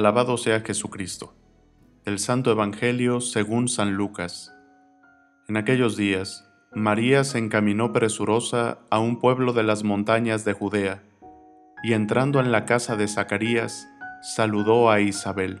Alabado sea Jesucristo. Del Santo Evangelio según San Lucas. En aquellos días, María se encaminó presurosa a un pueblo de las montañas de Judea, y entrando en la casa de Zacarías, saludó a Isabel.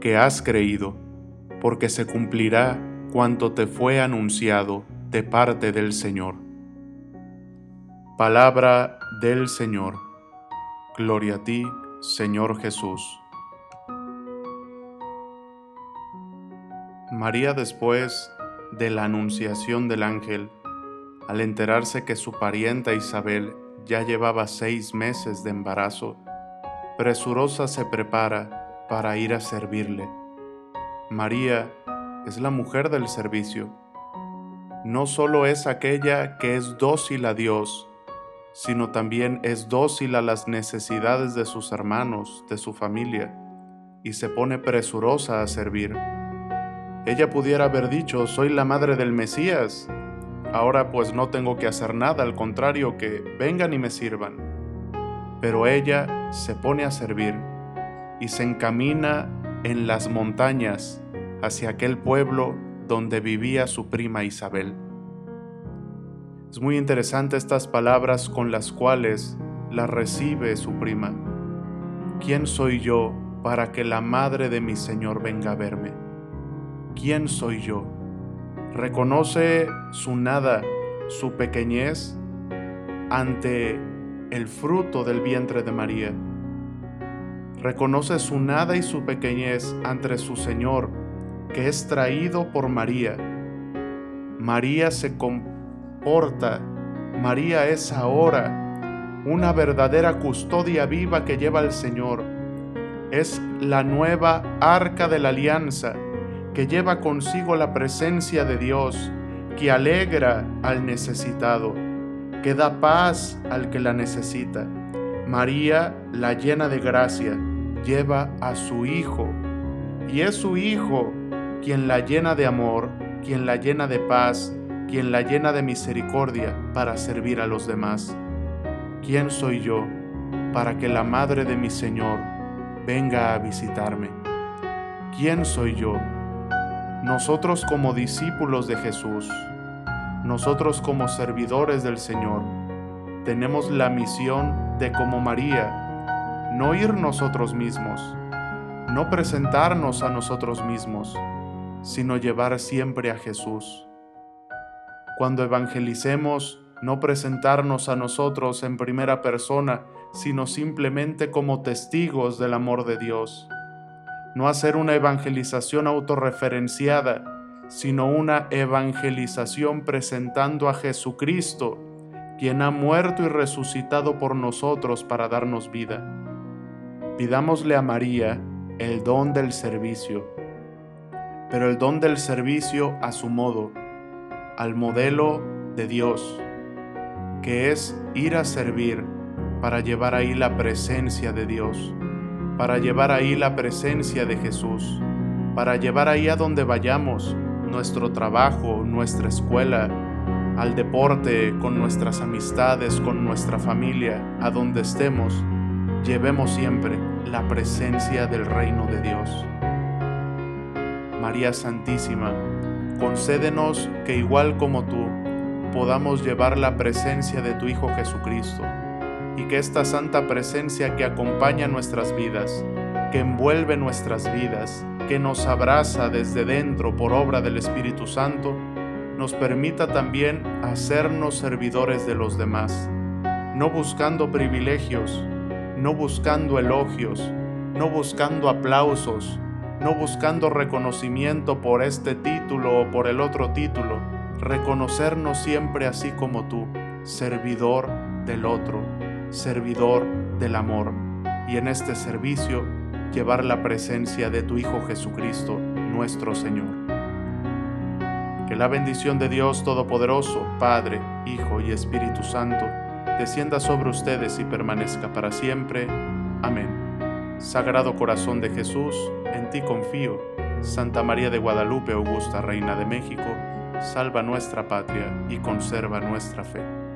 que has creído, porque se cumplirá cuanto te fue anunciado de parte del Señor. Palabra del Señor. Gloria a ti, Señor Jesús. María después de la anunciación del ángel, al enterarse que su parienta Isabel ya llevaba seis meses de embarazo, presurosa se prepara para ir a servirle. María es la mujer del servicio. No solo es aquella que es dócil a Dios, sino también es dócil a las necesidades de sus hermanos, de su familia, y se pone presurosa a servir. Ella pudiera haber dicho, soy la madre del Mesías, ahora pues no tengo que hacer nada, al contrario, que vengan y me sirvan. Pero ella se pone a servir y se encamina en las montañas hacia aquel pueblo donde vivía su prima Isabel. Es muy interesante estas palabras con las cuales la recibe su prima. ¿Quién soy yo para que la madre de mi Señor venga a verme? ¿Quién soy yo? Reconoce su nada, su pequeñez ante el fruto del vientre de María. Reconoce su nada y su pequeñez ante su Señor, que es traído por María. María se María es ahora una verdadera custodia viva que lleva el Señor. Es la nueva arca de la alianza que lleva consigo la presencia de Dios, que alegra al necesitado, que da paz al que la necesita. María, la llena de gracia, lleva a su Hijo, y es su Hijo quien la llena de amor, quien la llena de paz, quien la llena de misericordia para servir a los demás. ¿Quién soy yo para que la Madre de mi Señor venga a visitarme? ¿Quién soy yo? Nosotros como discípulos de Jesús, nosotros como servidores del Señor, tenemos la misión de como María, no ir nosotros mismos, no presentarnos a nosotros mismos, sino llevar siempre a Jesús cuando evangelicemos, no presentarnos a nosotros en primera persona, sino simplemente como testigos del amor de Dios. No hacer una evangelización autorreferenciada, sino una evangelización presentando a Jesucristo, quien ha muerto y resucitado por nosotros para darnos vida. Pidámosle a María el don del servicio, pero el don del servicio a su modo al modelo de Dios, que es ir a servir para llevar ahí la presencia de Dios, para llevar ahí la presencia de Jesús, para llevar ahí a donde vayamos nuestro trabajo, nuestra escuela, al deporte, con nuestras amistades, con nuestra familia, a donde estemos, llevemos siempre la presencia del reino de Dios. María Santísima, concédenos que igual como tú podamos llevar la presencia de tu Hijo Jesucristo y que esta santa presencia que acompaña nuestras vidas, que envuelve nuestras vidas, que nos abraza desde dentro por obra del Espíritu Santo, nos permita también hacernos servidores de los demás, no buscando privilegios, no buscando elogios, no buscando aplausos, no buscando reconocimiento por este título o por el otro título, reconocernos siempre así como tú, servidor del otro, servidor del amor. Y en este servicio llevar la presencia de tu Hijo Jesucristo, nuestro Señor. Que la bendición de Dios Todopoderoso, Padre, Hijo y Espíritu Santo, descienda sobre ustedes y permanezca para siempre. Amén. Sagrado Corazón de Jesús, en ti confío. Santa María de Guadalupe, Augusta, Reina de México, salva nuestra patria y conserva nuestra fe.